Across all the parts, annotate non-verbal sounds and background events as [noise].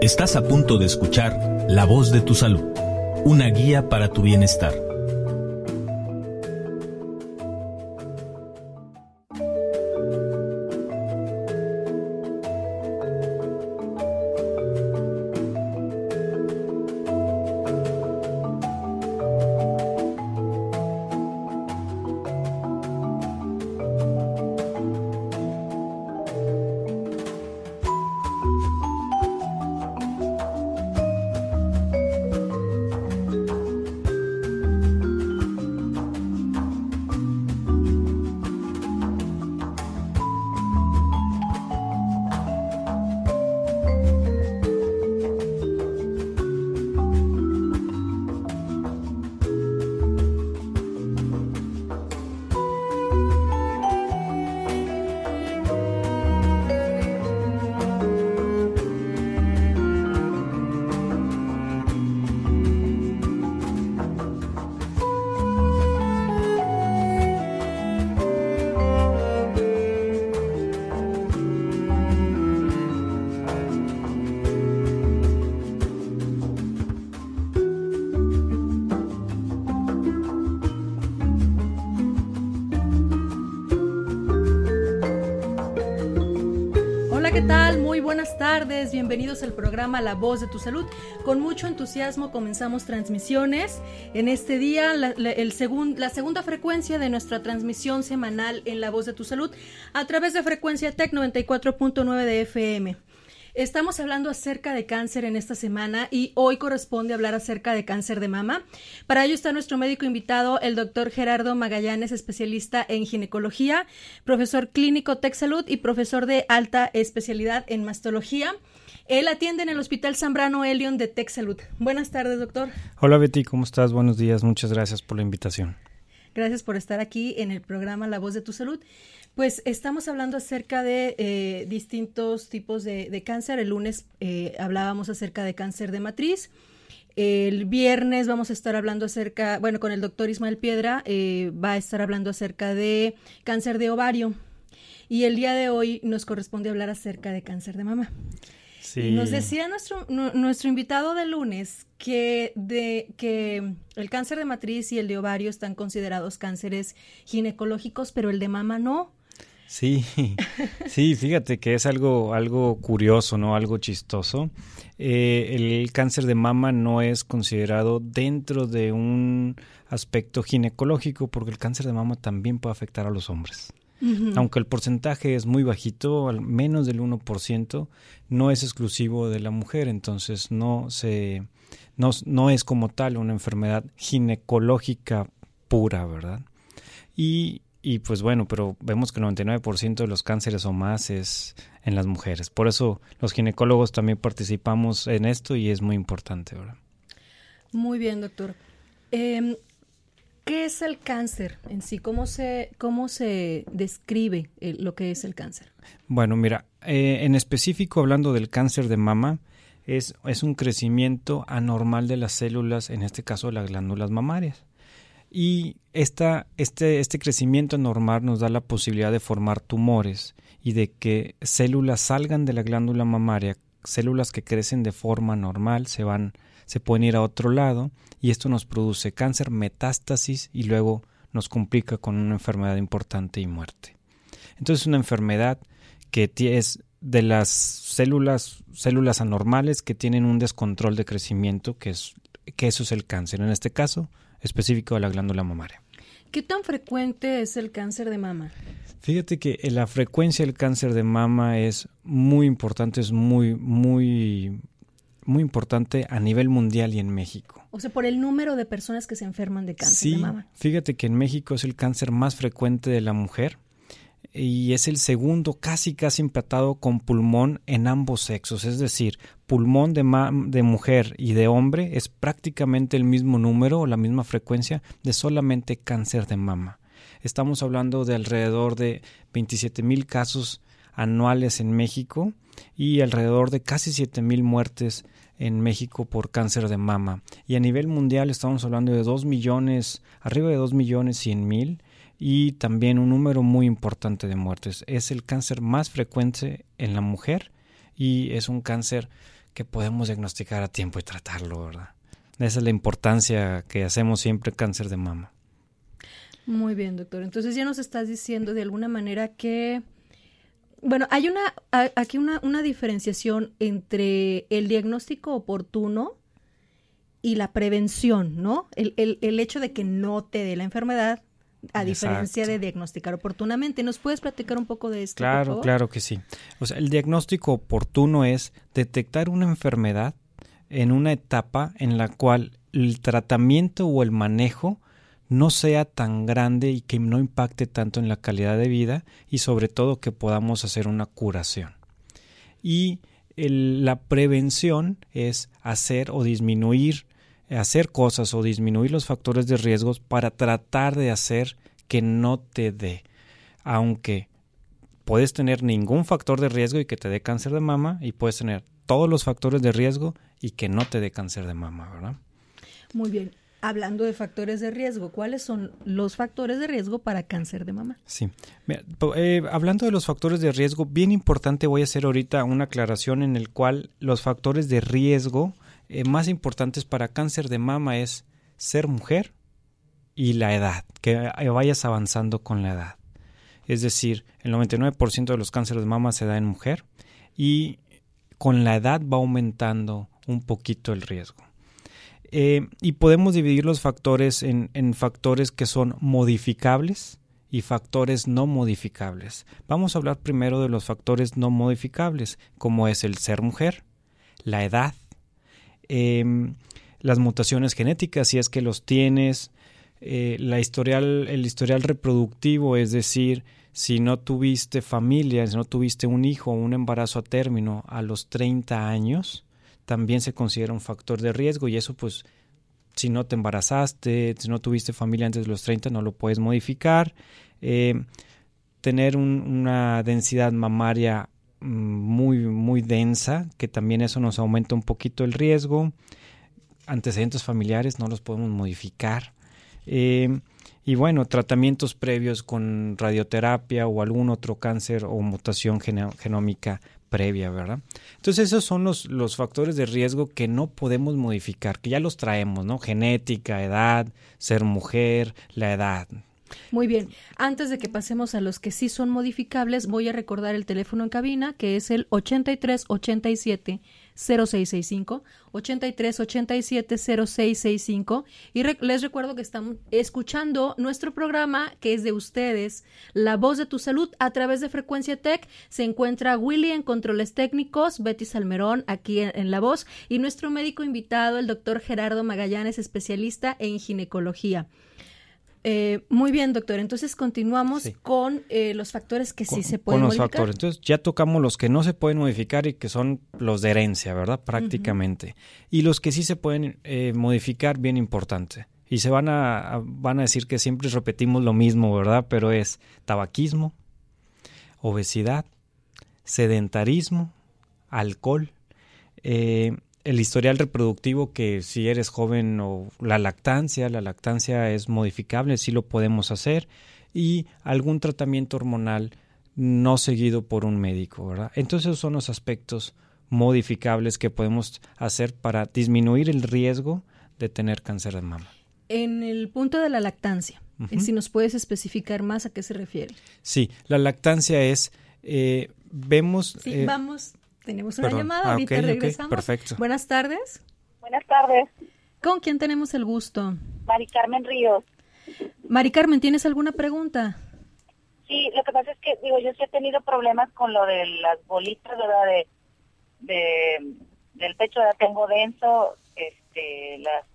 Estás a punto de escuchar La voz de tu salud, una guía para tu bienestar. Bienvenidos al programa La Voz de tu Salud. Con mucho entusiasmo comenzamos transmisiones. En este día, la, el la segunda frecuencia de nuestra transmisión semanal en La Voz de tu Salud a través de frecuencia TEC 94.9 de FM. Estamos hablando acerca de cáncer en esta semana y hoy corresponde hablar acerca de cáncer de mama. Para ello está nuestro médico invitado, el doctor Gerardo Magallanes, especialista en ginecología, profesor clínico Tech Salud y profesor de alta especialidad en mastología. Él atiende en el Hospital Zambrano Elion de Tech Salud. Buenas tardes, doctor. Hola Betty, ¿cómo estás? Buenos días, muchas gracias por la invitación. Gracias por estar aquí en el programa La Voz de tu Salud. Pues estamos hablando acerca de eh, distintos tipos de, cáncer. El lunes eh, hablábamos acerca de cáncer de matriz. El viernes vamos a estar hablando acerca, bueno, con el doctor Ismael Piedra, eh, va a estar hablando acerca de cáncer de ovario. Y el día de hoy nos corresponde hablar acerca de cáncer de mama. Nos decía nuestro, nuestro invitado de lunes que, de, que el cáncer de matriz y el de ovario están considerados cánceres ginecológicos, pero el de mama no. Sí, [laughs] sí, fíjate que es algo, algo curioso, ¿no? Algo chistoso. Eh, el cáncer de mama no es considerado dentro de un aspecto ginecológico porque el cáncer de mama también puede afectar a los hombres. Aunque el porcentaje es muy bajito, al menos del 1%, no es exclusivo de la mujer, entonces no se no, no es como tal una enfermedad ginecológica pura, ¿verdad? Y, y pues bueno, pero vemos que el 99% de los cánceres o más es en las mujeres. Por eso los ginecólogos también participamos en esto y es muy importante, ¿verdad? Muy bien, doctor. Eh, ¿Qué es el cáncer en sí? ¿Cómo se, cómo se describe eh, lo que es el cáncer? Bueno, mira, eh, en específico hablando del cáncer de mama, es, es un crecimiento anormal de las células, en este caso las glándulas mamarias. Y esta, este, este crecimiento anormal nos da la posibilidad de formar tumores y de que células salgan de la glándula mamaria, células que crecen de forma normal, se van se pueden ir a otro lado y esto nos produce cáncer, metástasis y luego nos complica con una enfermedad importante y muerte. Entonces es una enfermedad que es de las células, células anormales que tienen un descontrol de crecimiento, que, es, que eso es el cáncer, en este caso específico de la glándula mamaria. ¿Qué tan frecuente es el cáncer de mama? Fíjate que la frecuencia del cáncer de mama es muy importante, es muy, muy muy importante a nivel mundial y en México. O sea, por el número de personas que se enferman de cáncer sí, de mama. Fíjate que en México es el cáncer más frecuente de la mujer y es el segundo casi casi empatado con pulmón en ambos sexos, es decir, pulmón de, de mujer y de hombre es prácticamente el mismo número o la misma frecuencia de solamente cáncer de mama. Estamos hablando de alrededor de 27 mil casos anuales en México y alrededor de casi 7.000 muertes en México por cáncer de mama. Y a nivel mundial estamos hablando de 2 millones, arriba de 2 millones 100 mil y también un número muy importante de muertes. Es el cáncer más frecuente en la mujer y es un cáncer que podemos diagnosticar a tiempo y tratarlo, ¿verdad? Esa es la importancia que hacemos siempre cáncer de mama. Muy bien, doctor. Entonces ya nos estás diciendo de alguna manera que, bueno, hay una aquí una, una diferenciación entre el diagnóstico oportuno y la prevención, ¿no? El, el, el hecho de que no te dé la enfermedad a diferencia de diagnosticar oportunamente. ¿Nos puedes platicar un poco de esto? Claro, claro que sí. O sea, el diagnóstico oportuno es detectar una enfermedad en una etapa en la cual el tratamiento o el manejo no sea tan grande y que no impacte tanto en la calidad de vida y sobre todo que podamos hacer una curación. Y la prevención es hacer o disminuir hacer cosas o disminuir los factores de riesgos para tratar de hacer que no te dé. Aunque puedes tener ningún factor de riesgo y que te dé cáncer de mama y puedes tener todos los factores de riesgo y que no te dé cáncer de mama, ¿verdad? Muy bien. Hablando de factores de riesgo, ¿cuáles son los factores de riesgo para cáncer de mama? Sí, eh, hablando de los factores de riesgo, bien importante voy a hacer ahorita una aclaración en el cual los factores de riesgo eh, más importantes para cáncer de mama es ser mujer y la edad, que vayas avanzando con la edad. Es decir, el 99% de los cánceres de mama se da en mujer y con la edad va aumentando un poquito el riesgo. Eh, y podemos dividir los factores en, factores que son modificables y factores no modificables. Vamos a hablar primero de los factores no modificables, como es el ser mujer, la edad, Em, las mutaciones genéticas, si es que los tienes, eh, la historial, el historial reproductivo, es decir, si no tuviste familia, si no tuviste un hijo o un embarazo a término a los 30 años, también se considera un factor de riesgo y eso pues si no te embarazaste, si no tuviste familia antes de los 30 no lo puedes modificar. Em, tener una densidad mamaria muy, muy densa, que también eso nos aumenta un poquito el riesgo. Antecedentes familiares no los podemos modificar. Eh, y bueno, tratamientos previos con radioterapia o algún otro cáncer o mutación genómica previa, ¿verdad? Entonces esos son los, los factores de riesgo que no podemos modificar, que ya los traemos, ¿no? Genética, edad, ser mujer, la edad, muy bien. Antes de que pasemos a los que sí son modificables, voy a recordar el teléfono en cabina, que es el 83 87 0665, 83 87 0665. Y les recuerdo que estamos escuchando nuestro programa, que es de ustedes, La Voz de tu Salud, a través de Frecuencia Tech. Se encuentra Willy en controles técnicos, Betty Salmerón aquí en La Voz, y nuestro médico invitado, el doctor Gerardo Magallanes, especialista en ginecología. Eh, muy bien, doctor. Entonces continuamos con eh, los factores que sí se pueden con los Factores. Entonces ya tocamos los que no se pueden modificar y que son los de herencia, ¿verdad? Prácticamente. Y los que sí se pueden eh, modificar, bien importante. Y se van a, van a decir que siempre repetimos lo mismo, ¿verdad? Pero es tabaquismo, obesidad, sedentarismo, alcohol, eh, el historial reproductivo que si eres joven o la lactancia, la lactancia es modificable, sí lo podemos hacer y algún tratamiento hormonal no seguido por un médico, ¿verdad? Entonces esos son los aspectos modificables que podemos hacer para disminuir el riesgo de tener cáncer de mama. En el punto de la lactancia, si nos puedes especificar más a qué se refiere. Sí, la lactancia es, eh, vemos... Sí, eh, vamos tenemos una llamada, ah, ahorita regresamos. perfecto. Buenas tardes. Buenas tardes. ¿Con quién tenemos el gusto? Mari Carmen Ríos. Mari Carmen, ¿tienes alguna pregunta? Sí, lo que pasa es que, digo, yo sí he tenido problemas con lo de las bolitas, ¿verdad? De, de del pecho, ya tengo denso, este, las,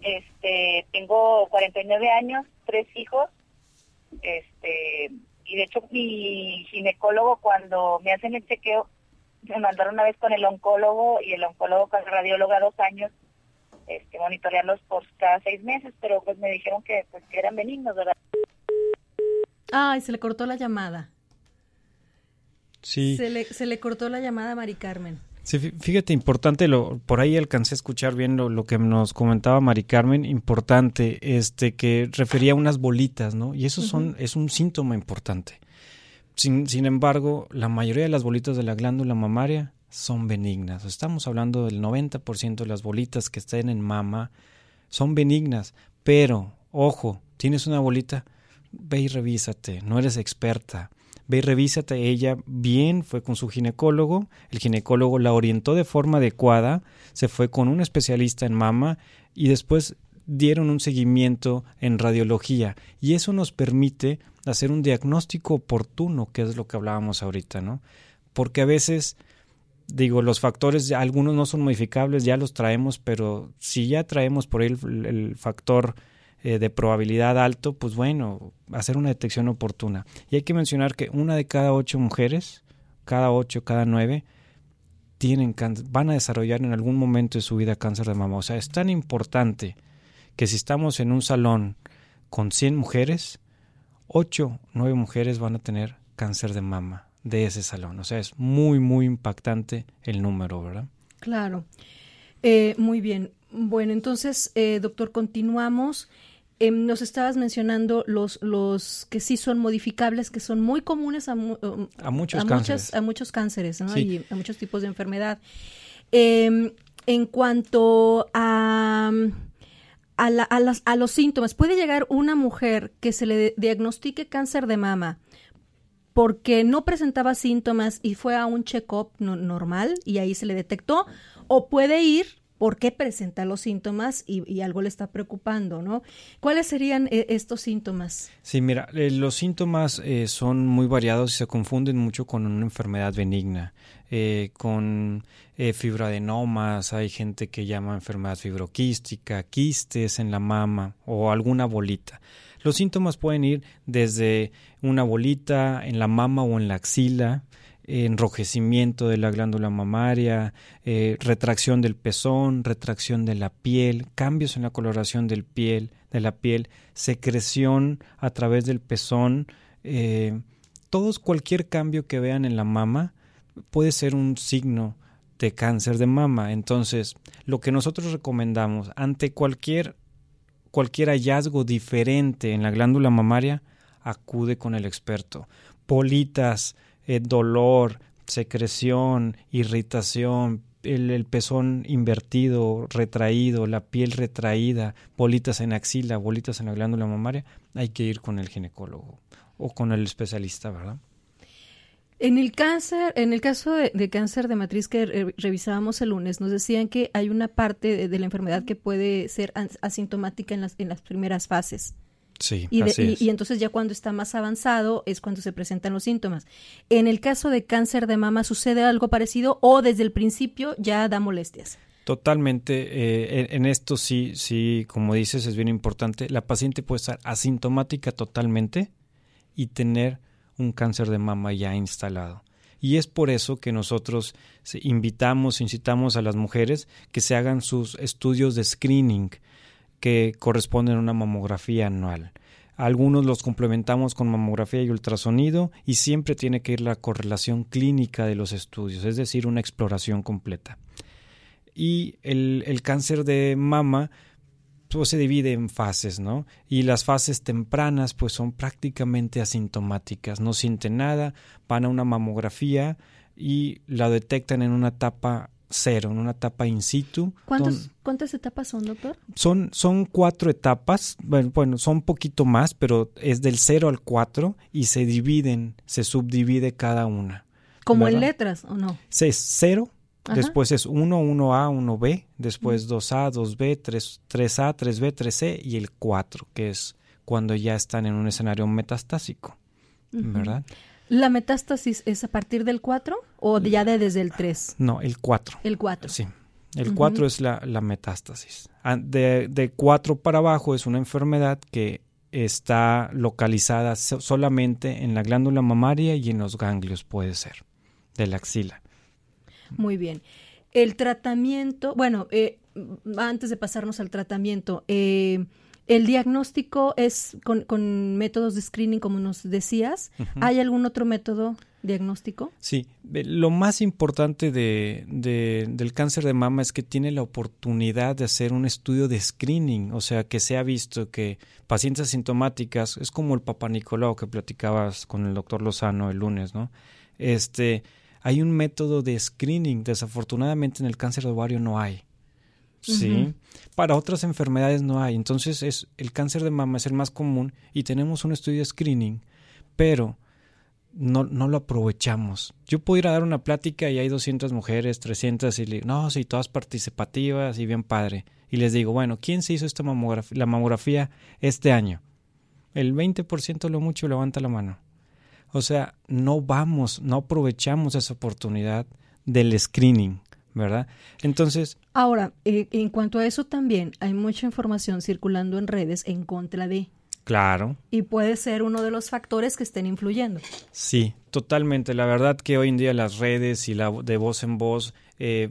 este, tengo 49 años, tres hijos, este, y de hecho mi ginecólogo cuando me hacen el chequeo me mandaron una vez con el oncólogo y el oncólogo con la radióloga dos años este monitorearlos por cada seis meses pero pues me dijeron que pues que eran benignos verdad ay se le cortó la llamada. Sí. Se le, se le cortó la llamada a Mari Carmen Sí, fíjate, importante, lo, por ahí alcancé a escuchar bien lo, que nos comentaba Mari Carmen, importante, este, que refería a unas bolitas, ¿no? Y eso son, es un síntoma importante. Sin, sin embargo, la mayoría de las bolitas de la glándula mamaria son benignas. Estamos hablando del 90% de las bolitas que estén en mama son benignas, pero, ojo, tienes una bolita, ve y revísate, no eres experta. Ve y revísate, ella bien fue con su ginecólogo, el ginecólogo la orientó de forma adecuada, se fue con un especialista en mama y después dieron un seguimiento en radiología y eso nos permite hacer un diagnóstico oportuno, que es lo que hablábamos ahorita, ¿no? Porque a veces, digo, los factores, algunos no son modificables, ya los traemos, pero si ya traemos por ahí el, factor eh, de probabilidad alto, pues bueno, hacer una detección oportuna. Y hay que mencionar que una de cada ocho mujeres, cada ocho, cada nueve, tienen van a desarrollar en algún momento de su vida cáncer de mama. O sea, es tan importante que si estamos en un salón con 100 mujeres, 8, 9 mujeres van a tener cáncer de mama de ese salón. O sea, es muy, muy impactante el número, ¿verdad? Claro. Eh, muy bien. Bueno, entonces, eh, doctor, continuamos. Em, nos estabas mencionando los, los que sí son modificables, que son muy comunes a, um, a muchos cánceres. a muchos cánceres, ¿no? Y a muchos tipos de enfermedad. Em, en cuanto a a, los, síntomas. Puede llegar una mujer que se le diagnostique cáncer de mama porque no presentaba síntomas y fue a un check-up normal y ahí se le detectó, o puede ir porque presenta los síntomas y, algo le está preocupando, ¿no? ¿Cuáles serían eh, estos síntomas? Sí, mira, eh, los síntomas eh, son muy variados y se confunden mucho con una enfermedad benigna. Eh, con fibroadenomas, hay gente que llama enfermedad fibroquística, quistes en la mama o alguna bolita. Los síntomas pueden ir desde una bolita en la mama o en la axila, enrojecimiento de la glándula mamaria, eh, retracción del pezón, retracción de la piel, cambios en la coloración de la piel, secreción a través del pezón, todos cualquier cambio que vean en la mama puede ser un signo de cáncer de mama. Entonces, lo que nosotros recomendamos ante cualquier, cualquier hallazgo diferente en la glándula mamaria, acude con el experto. Politas, eh, dolor, secreción, irritación, el, pezón invertido, retraído, la piel retraída, bolitas en axila, bolitas en la glándula mamaria, hay que ir con el ginecólogo o con el especialista, ¿verdad? En el cáncer, en el caso de, cáncer de matriz que revisábamos el lunes, nos decían que hay una parte de, la enfermedad que puede ser asintomática en las, en las primeras fases. Sí, y, y, entonces ya cuando está más avanzado es cuando se presentan los síntomas. En el caso de cáncer de mama sucede algo parecido o desde el principio ya da molestias. Totalmente. Eh, en, esto sí, sí, como dices, es bien importante. La paciente puede estar asintomática totalmente y tener un cáncer de mama ya instalado. Y es por eso que nosotros invitamos, incitamos a las mujeres que se hagan sus estudios de screening que corresponden a una mamografía anual. Algunos los complementamos con mamografía y ultrasonido y siempre tiene que ir la correlación clínica de los estudios, es decir, una exploración completa. Y el, el cáncer de mama pues se divide en fases, ¿no? Y las fases tempranas pues son prácticamente asintomáticas, no sienten nada, van a una mamografía y la detectan en una etapa cero, en una etapa in situ. ¿Cuántas etapas son, doctor? Son, son cuatro etapas, bueno, bueno, son un poquito más, pero es del cero al cuatro y se dividen, se subdivide cada una. ¿Como en letras o no? Es cero, Después es 1, 1A, 1B, después 2A, 2B, 3, 3A, 3B, 3C y el 4, que es cuando ya están en un escenario metastásico, ¿verdad? ¿La metástasis es a partir del 4 o ya de desde el 3? No, el 4. El 4. Sí. El 4 es la, la metástasis. Ah, de, de 4 para abajo es una enfermedad que está localizada solamente en la glándula mamaria y en los ganglios, puede ser, de la axila. Muy bien. El tratamiento, bueno, eh, antes de pasarnos al tratamiento, eh, el diagnóstico es con, métodos de screening, como nos decías. ¿Hay algún otro método diagnóstico? Sí, lo más importante de, del cáncer de mama es que tiene la oportunidad de hacer un estudio de screening, o sea, que se ha visto que pacientes asintomáticas, es como el papá Nicolau que platicabas con el doctor Lozano el lunes, ¿no? Este, hay un método de screening. Desafortunadamente en el cáncer de ovario no hay. Sí. Para otras enfermedades no hay. Entonces es el cáncer de mama es el más común y tenemos un estudio de screening, pero no, no lo aprovechamos. Yo puedo ir a dar una plática y hay 200 mujeres, 300 y le digo, no, sí, todas participativas y bien padre. Y les digo, bueno, ¿quién se hizo esta mamografía, la mamografía este año? El 20% lo mucho levanta la mano. O sea, no vamos, no aprovechamos esa oportunidad del screening, ¿verdad? Entonces... Ahora, eh, en cuanto a eso también, hay mucha información circulando en redes en contra de... Claro. Y puede ser uno de los factores que estén influyendo. Sí, totalmente. La verdad que hoy en día las redes y la de voz en voz eh,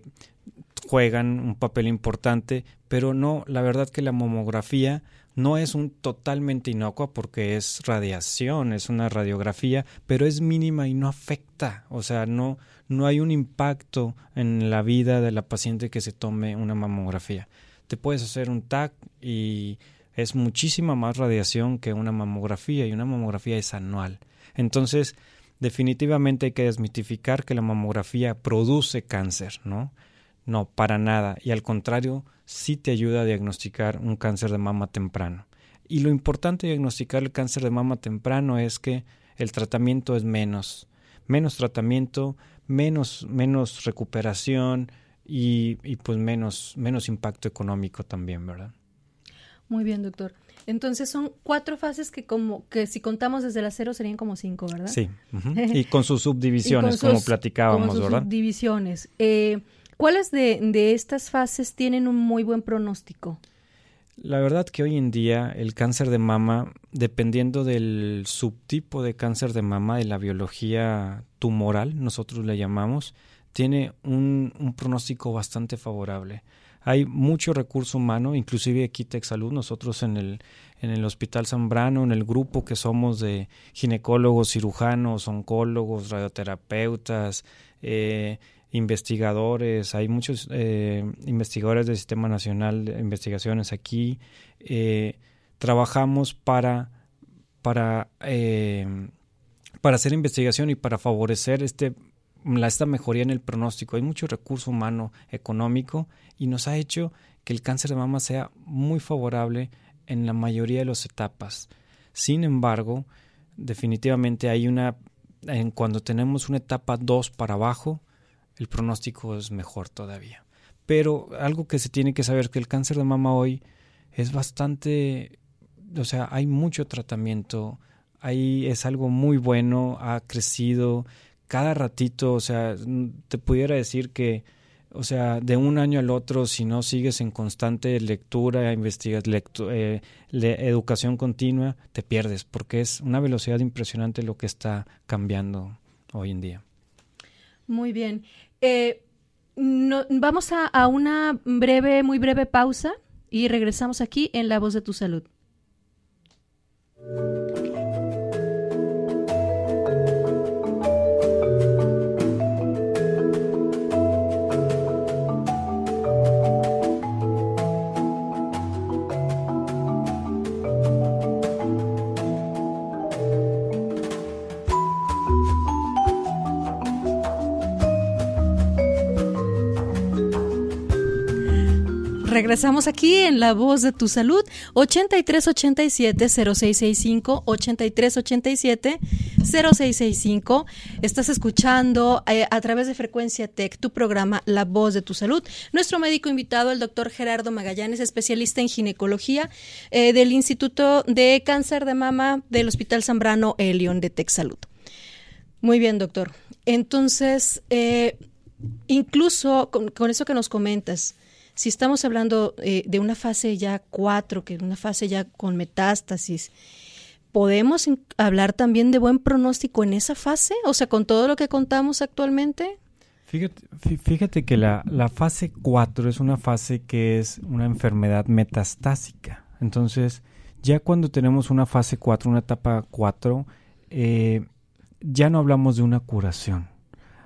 juegan un papel importante, pero no, la verdad que la mamografía no es un totalmente inocua porque es radiación, es una radiografía, pero es mínima y no afecta, o sea, no, no hay un impacto en la vida de la paciente que se tome una mamografía. Te puedes hacer un TAC y es muchísima más radiación que una mamografía y una mamografía es anual. Entonces, definitivamente hay que desmitificar que la mamografía produce cáncer, ¿no? No, para nada. Y al contrario, sí te ayuda a diagnosticar un cáncer de mama temprano. Y lo importante de diagnosticar el cáncer de mama temprano es que el tratamiento es menos. Menos tratamiento, menos, menos recuperación y, y pues menos, menos impacto económico también, ¿verdad? Muy bien, doctor. Entonces son cuatro fases que como que si contamos desde la cero serían como cinco, ¿verdad? Sí. [laughs] y con sus subdivisiones, como platicábamos, con sus ¿verdad? Subdivisiones. Eh, ¿Cuáles de, de estas fases tienen un muy buen pronóstico? La verdad que hoy en día el cáncer de mama, dependiendo del subtipo de cáncer de mama, de la biología tumoral, nosotros le llamamos, tiene un, un pronóstico bastante favorable. Hay mucho recurso humano, inclusive aquí Salud, nosotros en el, en el Hospital Zambrano, en el grupo que somos de ginecólogos, cirujanos, oncólogos, radioterapeutas, eh, investigadores, hay muchos eh, investigadores del Sistema Nacional de Investigaciones aquí, eh, trabajamos para, para, para hacer investigación y para favorecer este esta mejoría en el pronóstico. Hay mucho recurso humano económico y nos ha hecho que el cáncer de mama sea muy favorable en la mayoría de las etapas. Sin embargo, definitivamente hay una en cuando tenemos una etapa 2 para abajo, el pronóstico es mejor todavía. Pero algo que se tiene que saber es que el cáncer de mama hoy es bastante, o sea, hay mucho tratamiento, ahí es algo muy bueno, ha crecido, cada ratito, o sea, te pudiera decir que, o sea, de un año al otro, si no sigues en constante lectura, investigas, eh, educación continua, te pierdes, porque es una velocidad impresionante lo que está cambiando hoy en día. Muy bien. Eh, vamos a, a una breve, muy breve pausa y regresamos aquí en La Voz de tu Salud. Regresamos aquí en La Voz de tu Salud, 8387-0665, 8387-0665. Estás escuchando eh, a través de Frecuencia Tech tu programa La Voz de tu Salud. Nuestro médico invitado, el doctor Gerardo Magallanes, especialista en ginecología eh, del Instituto de Cáncer de Mama del Hospital Zambrano Elion de Tech Salud. Muy bien, doctor. Entonces, eh, incluso con, eso que nos comentas, si estamos hablando eh, de una fase ya 4, que es una fase ya con metástasis, ¿podemos hablar también de buen pronóstico en esa fase? O sea, con todo lo que contamos actualmente. Fíjate, que la, la fase 4 es una fase que es una enfermedad metastásica. Entonces, ya cuando tenemos una fase 4, una etapa 4, eh, ya no hablamos de una curación.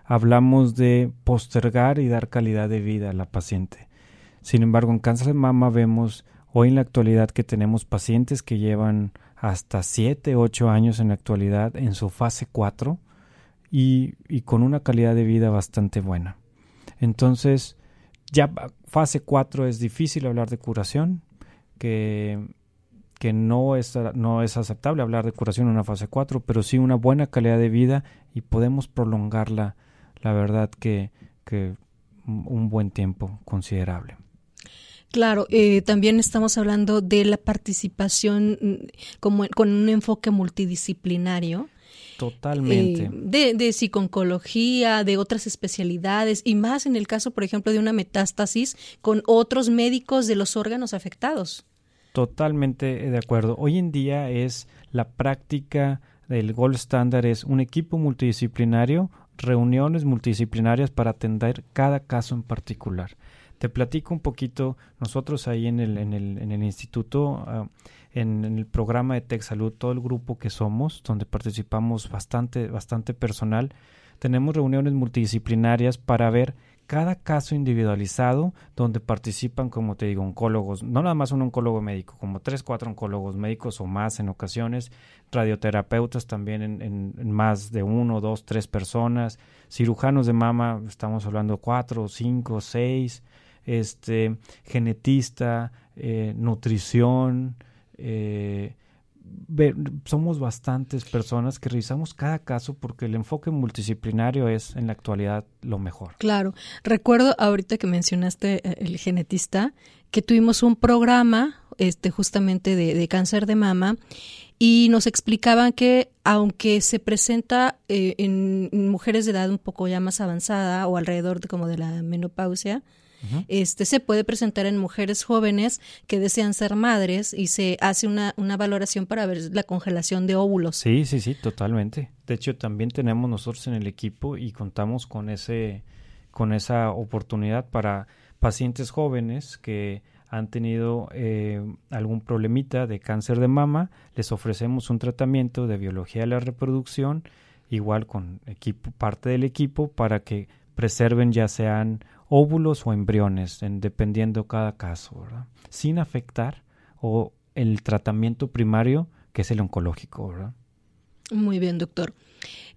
Hablamos de postergar y dar calidad de vida a la paciente. Sin embargo, en cáncer de mama vemos hoy en la actualidad que tenemos pacientes que llevan hasta 7, 8 años en la actualidad en su fase 4 y, con una calidad de vida bastante buena. Entonces, ya fase 4 es difícil hablar de curación, que, no, es, aceptable hablar de curación en una fase 4, pero sí una buena calidad de vida y podemos prolongarla, la verdad que un buen tiempo considerable. Claro, eh, también estamos hablando de la participación mm, como con un enfoque multidisciplinario. Totalmente. Eh, de, de psiconcología, de otras especialidades y más en el caso, por ejemplo, de una metástasis con otros médicos de los órganos afectados. Totalmente de acuerdo. Hoy en día es la práctica del gold standard es un equipo multidisciplinario, reuniones multidisciplinarias para atender cada caso en particular. Te platico un poquito, nosotros ahí en el, en el, en el instituto, en, en, el programa de Tech Salud, todo el grupo que somos, donde participamos bastante, bastante personal, tenemos reuniones multidisciplinarias para ver cada caso individualizado donde participan, como te digo, oncólogos, no nada más un oncólogo médico, como tres, cuatro oncólogos médicos o más en ocasiones, radioterapeutas también en, en, en más de uno, dos, tres personas, cirujanos de mama, estamos hablando cuatro, cinco, seis, este, genetista, eh, nutrición, eh, somos bastantes personas que revisamos cada caso porque el enfoque multidisciplinario es en la actualidad lo mejor. Claro, recuerdo ahorita que mencionaste eh, el genetista que tuvimos un programa este justamente de, de cáncer de mama y nos explicaban que aunque se presenta eh, en, mujeres de edad un poco ya más avanzada o alrededor de como de la menopausia, este se puede presentar en mujeres jóvenes que desean ser madres y se hace una, una valoración para ver la congelación de óvulos. Sí, sí, sí, totalmente. De hecho, también tenemos nosotros en el equipo y contamos con ese con esa oportunidad para pacientes jóvenes que han tenido eh, algún problemita de cáncer de mama, les ofrecemos un tratamiento de biología de la reproducción, igual con equipo, parte del equipo, para que preserven ya sean óvulos o embriones, en, dependiendo cada caso, ¿verdad? sin afectar o el tratamiento primario que es el oncológico. ¿verdad? Muy bien, doctor.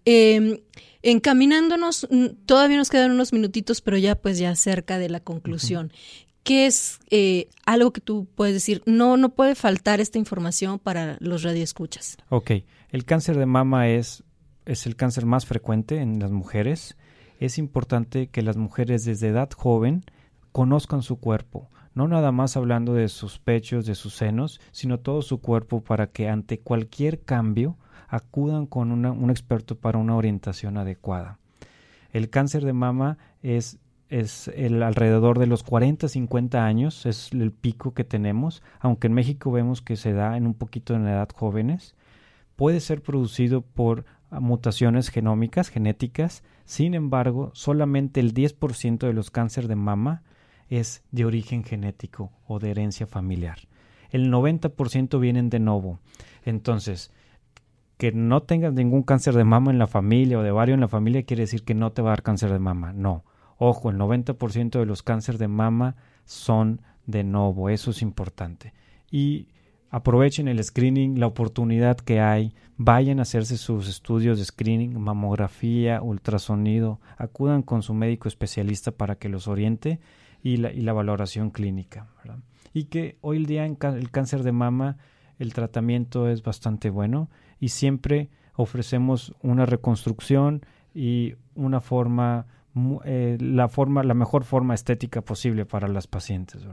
Eh, encaminándonos, todavía nos quedan unos minutitos, pero ya pues ya cerca de la conclusión. Uh -huh. ¿Qué es eh, algo que tú puedes decir? No, no puede faltar esta información para los radioescuchas. Ok, el cáncer de mama es, es el cáncer más frecuente en las mujeres es importante que las mujeres desde edad joven conozcan su cuerpo, no nada más hablando de sus pechos, de sus senos, sino todo su cuerpo para que ante cualquier cambio acudan con un experto para una orientación adecuada. El cáncer de mama es, es el alrededor de los 40-50 años, es el pico que tenemos, aunque en México vemos que se da en un poquito en edad jóvenes. Puede ser producido por mutaciones genómicas, genéticas, sin embargo, solamente el 10% de los cánceres de mama es de origen genético o de herencia familiar. El 90% vienen de novo. Entonces, que no tengas ningún cáncer de mama en la familia o de varios en la familia quiere decir que no te va a dar cáncer de mama. No. Ojo, el 90% de los cánceres de mama son de novo. Eso es importante. Y aprovechen el screening, la oportunidad que hay, vayan a hacerse sus estudios de screening, mamografía, ultrasonido, acudan con su médico especialista para que los oriente y la, y la valoración clínica. Y que hoy el día en el cáncer de mama el tratamiento es bastante bueno y siempre ofrecemos una reconstrucción y una forma, eh, la forma, la mejor forma estética posible para las pacientes.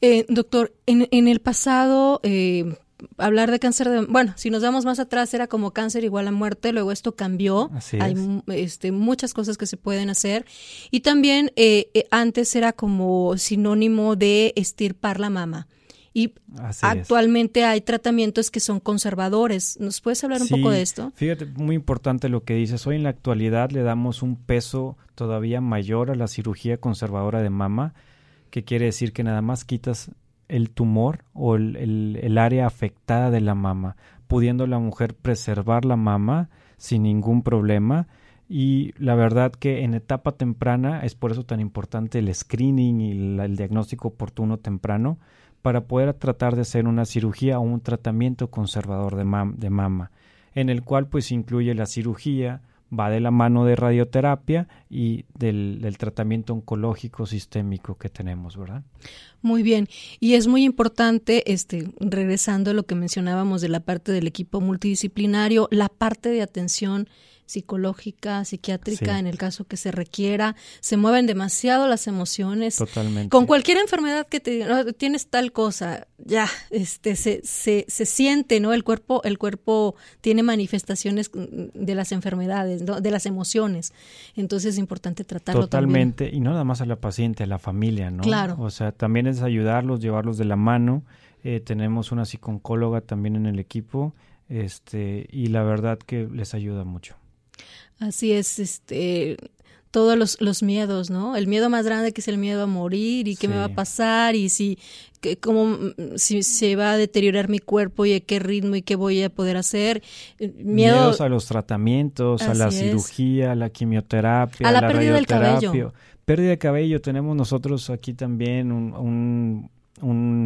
Eh, doctor, en, en, el pasado, eh, hablar de cáncer de, bueno, si nos vamos más atrás era como cáncer igual a muerte, luego esto cambió, Así hay este, muchas cosas que se pueden hacer y también eh, antes era como sinónimo de estirpar la mama. Y Así actualmente es. hay tratamientos que son conservadores. ¿Nos puedes hablar un poco de esto? Fíjate, muy importante lo que dices. Hoy en la actualidad le damos un peso todavía mayor a la cirugía conservadora de mama que quiere decir que nada más quitas el tumor o el, el, el, área afectada de la mama, pudiendo la mujer preservar la mama sin ningún problema. Y la verdad que en etapa temprana es por eso tan importante el screening y la, el diagnóstico oportuno temprano para poder tratar de hacer una cirugía o un tratamiento conservador de, mam de mama, en el cual pues incluye la cirugía, va de la mano de radioterapia y del, tratamiento oncológico sistémico que tenemos, ¿verdad? Muy bien, y es muy importante, este, regresando a lo que mencionábamos de la parte del equipo multidisciplinario, la parte de atención psicológica, psiquiátrica, en el caso que se requiera. Se mueven demasiado las emociones. Totalmente. Con cualquier enfermedad que te tienes tal cosa, ya, este, se, se, se siente, ¿no? El cuerpo, el cuerpo tiene manifestaciones de las enfermedades, de las emociones. Entonces es importante tratarlo Totalmente, y no nada más a la paciente, a la familia, ¿no? Claro. O sea, también es ayudarlos, llevarlos de la mano. Eh, tenemos una psicóloga también en el equipo este y la verdad que les ayuda mucho. Así es, este, todos los, los, miedos, ¿no? El miedo más grande que es el miedo a morir y qué me va a pasar y si, que, cómo, si se va a deteriorar mi cuerpo y a qué ritmo y qué voy a poder hacer. Eh, miedo, Miedos a los tratamientos, a la cirugía, a la quimioterapia, a la, pérdida del cabello. Pérdida de cabello, tenemos nosotros aquí también un, un, un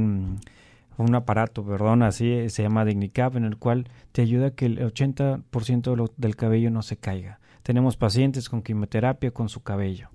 un aparato, perdón, así se llama Dignicap, en el cual te ayuda a que el 80% del cabello no se caiga. Tenemos pacientes con quimioterapia con su cabello.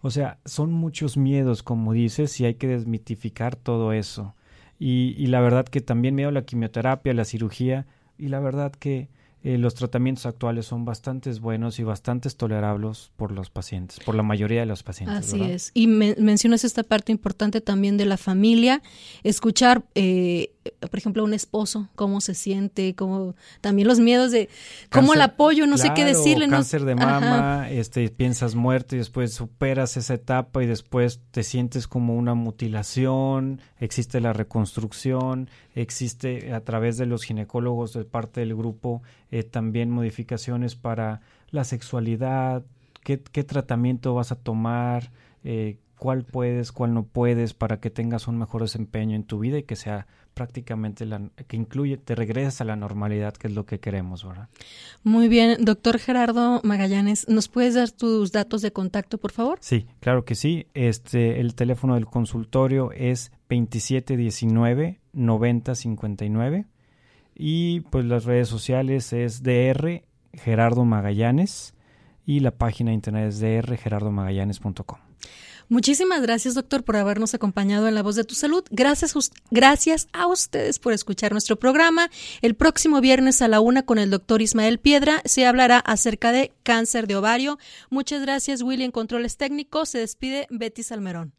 O sea, son muchos miedos, como dices, y hay que desmitificar todo eso. Y, y la verdad que también miedo a la quimioterapia, la cirugía, y la verdad que eh, los tratamientos actuales son bastante buenos y bastante tolerables por los pacientes, por la mayoría de los pacientes. Así es. Y mencionas esta parte importante también de la familia, escuchar, eh, por ejemplo, un esposo, cómo se siente, cómo también los miedos de cómo el apoyo, no sé qué decirle. Cáncer de mama, este, piensas muerte y después superas esa etapa y después te sientes como una mutilación, existe la reconstrucción, existe a través de los ginecólogos de parte del grupo eh, también modificaciones para la sexualidad, qué, tratamiento vas a tomar, eh, cuál puedes, cuál no puedes para que tengas un mejor desempeño en tu vida y que sea prácticamente la, que incluye, te regresas a la normalidad, que es lo que queremos, ¿verdad? Muy bien, doctor Gerardo Magallanes, ¿nos puedes dar tus datos de contacto, por favor? Sí, claro que sí. Este, el teléfono del consultorio es 2719 9059 y pues las redes sociales es DR Gerardo Magallanes y la página de internet es drgerardomagallanes.com. Muchísimas gracias, doctor, por habernos acompañado en La Voz de tu Salud. Gracias, gracias a ustedes por escuchar nuestro programa. El próximo viernes a la una con el doctor Ismael Piedra se hablará acerca de cáncer de ovario. Muchas gracias, Willy, en Controles Técnicos. Se despide Betty Salmerón.